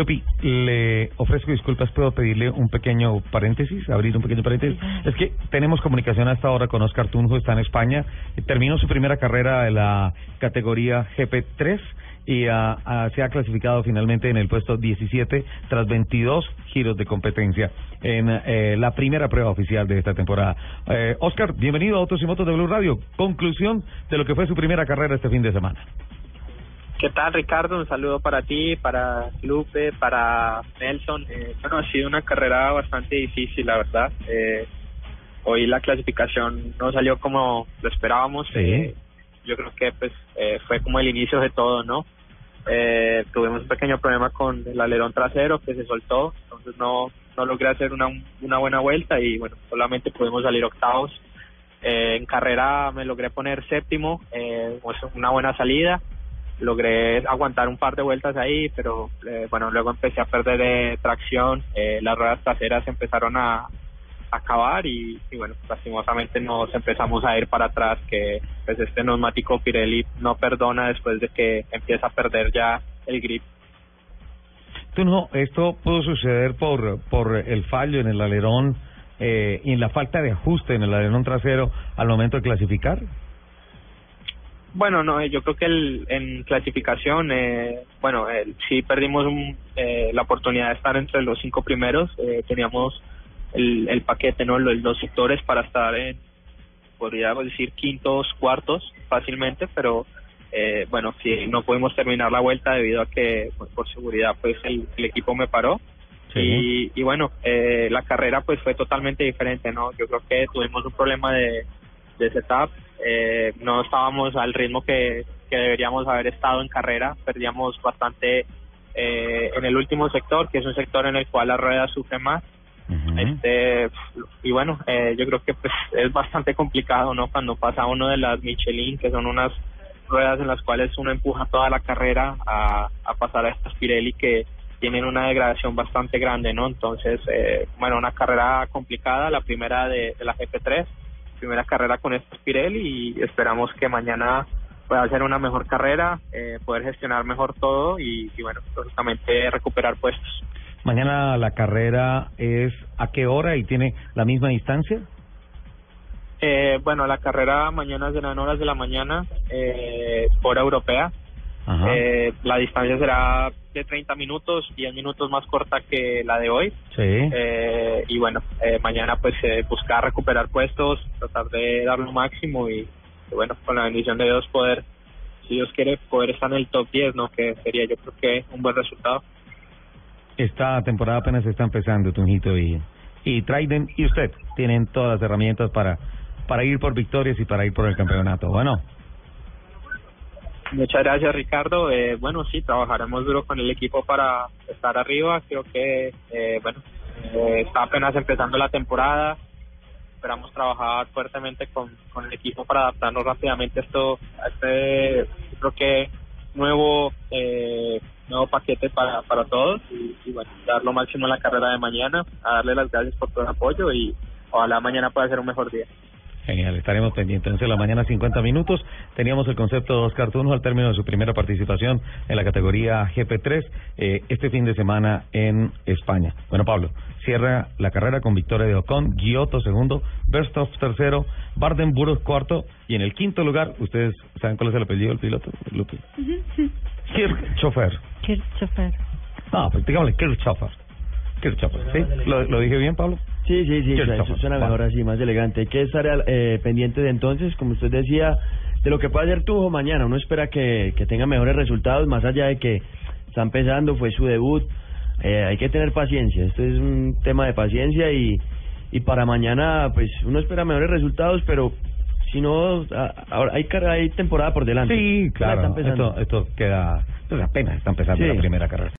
Lupi, le ofrezco disculpas, puedo pedirle un pequeño paréntesis, abrir un pequeño paréntesis. Es que tenemos comunicación hasta ahora con Oscar Tunjo, está en España, terminó su primera carrera de la categoría GP3 y ah, se ha clasificado finalmente en el puesto 17 tras 22 giros de competencia en eh, la primera prueba oficial de esta temporada. Eh, Oscar, bienvenido a Autos y Motos de Blue Radio. Conclusión de lo que fue su primera carrera este fin de semana. ¿Qué tal, Ricardo? Un saludo para ti, para Lupe, para Nelson. Eh, bueno, ha sido una carrera bastante difícil, la verdad. Eh, hoy la clasificación no salió como lo esperábamos. Eh, yo creo que pues eh, fue como el inicio de todo, ¿no? Eh, tuvimos un pequeño problema con el alerón trasero que se soltó, entonces no no logré hacer una, una buena vuelta y bueno, solamente pudimos salir octavos. Eh, en carrera me logré poner séptimo, una buena salida logré aguantar un par de vueltas ahí, pero eh, bueno, luego empecé a perder eh, tracción, eh, las ruedas traseras empezaron a, acabar y, y, bueno, lastimosamente nos empezamos a ir para atrás, que pues este neumático Pirelli no perdona después de que empieza a perder ya el grip. Tú no, esto pudo suceder por, por el fallo en el alerón eh, y en la falta de ajuste en el alerón trasero al momento de clasificar. Bueno, no, yo creo que el, en clasificación, eh, bueno, eh, sí perdimos un, eh, la oportunidad de estar entre los cinco primeros. Eh, teníamos el, el paquete, ¿no? Los, los sectores para estar en, podríamos decir, quintos, cuartos fácilmente, pero eh, bueno, sí, no pudimos terminar la vuelta debido a que, pues, por seguridad, pues el, el equipo me paró. Sí. Y, y bueno, eh, la carrera pues fue totalmente diferente, ¿no? Yo creo que tuvimos un problema de, de setup, eh, no estábamos al ritmo que, que deberíamos haber estado en carrera, perdíamos bastante eh, en el último sector, que es un sector en el cual la rueda sufre más. Este y bueno, eh, yo creo que pues es bastante complicado, ¿no? Cuando pasa uno de las Michelin, que son unas ruedas en las cuales uno empuja toda la carrera a, a pasar a estas Pirelli que tienen una degradación bastante grande, ¿no? Entonces, eh, bueno, una carrera complicada, la primera de, de la GP3, primera carrera con estos Pirelli y esperamos que mañana pueda ser una mejor carrera, eh, poder gestionar mejor todo y, y bueno, lógicamente recuperar puestos. Mañana la carrera es a qué hora y tiene la misma distancia. Eh, bueno, la carrera mañana será en horas de la mañana, eh, hora europea. Eh, la distancia será de 30 minutos, 10 minutos más corta que la de hoy. Sí. Eh, y bueno, eh, mañana pues eh, buscar recuperar puestos, tratar de dar lo máximo y, y bueno, con la bendición de Dios poder, si Dios quiere, poder estar en el top 10, ¿no? Que sería yo creo que un buen resultado. Esta temporada apenas está empezando, Tunjito y, y Traiden y usted tienen todas las herramientas para, para ir por victorias y para ir por el campeonato. Bueno, Muchas gracias, Ricardo. Eh, bueno, sí, trabajaremos duro con el equipo para estar arriba. Creo que, eh, bueno, eh, está apenas empezando la temporada. Esperamos trabajar fuertemente con, con el equipo para adaptarnos rápidamente a esto, a este, creo que nuevo, eh, nuevo paquete para, para todos y, bueno, dar lo máximo en la carrera de mañana, a darle las gracias por todo el apoyo y ojalá mañana pueda ser un mejor día. Genial, estaremos pendientes. Entonces, la mañana 50 minutos teníamos el concepto de Oscar Tunjo al término de su primera participación en la categoría GP3 eh, este fin de semana en España. Bueno, Pablo, cierra la carrera con victoria de Ocon, Giotto segundo, Verstappen tercero, Bardenburg cuarto y en el quinto lugar, ustedes saben cuál es el apellido del piloto, Lupe. Kirchhofer. Christopher. Ah, pues digámosle Kirchhofer. Kirchhofer, ¿sí? ¿Lo, ¿Lo dije bien, Pablo? Sí, sí, sí, su- suena mejor así, más elegante. Hay que estar eh, pendiente de entonces, como usted decía, de lo que puede hacer Tujo mañana. Uno espera que, que tenga mejores resultados, más allá de que está empezando, fue su debut. Eh, hay que tener paciencia, esto es un tema de paciencia y, y para mañana, pues uno espera mejores resultados, pero si no, ahora hay, hay temporada por delante. Sí, claro. Esto, esto queda, pues apenas está empezando Sí. la primera carrera.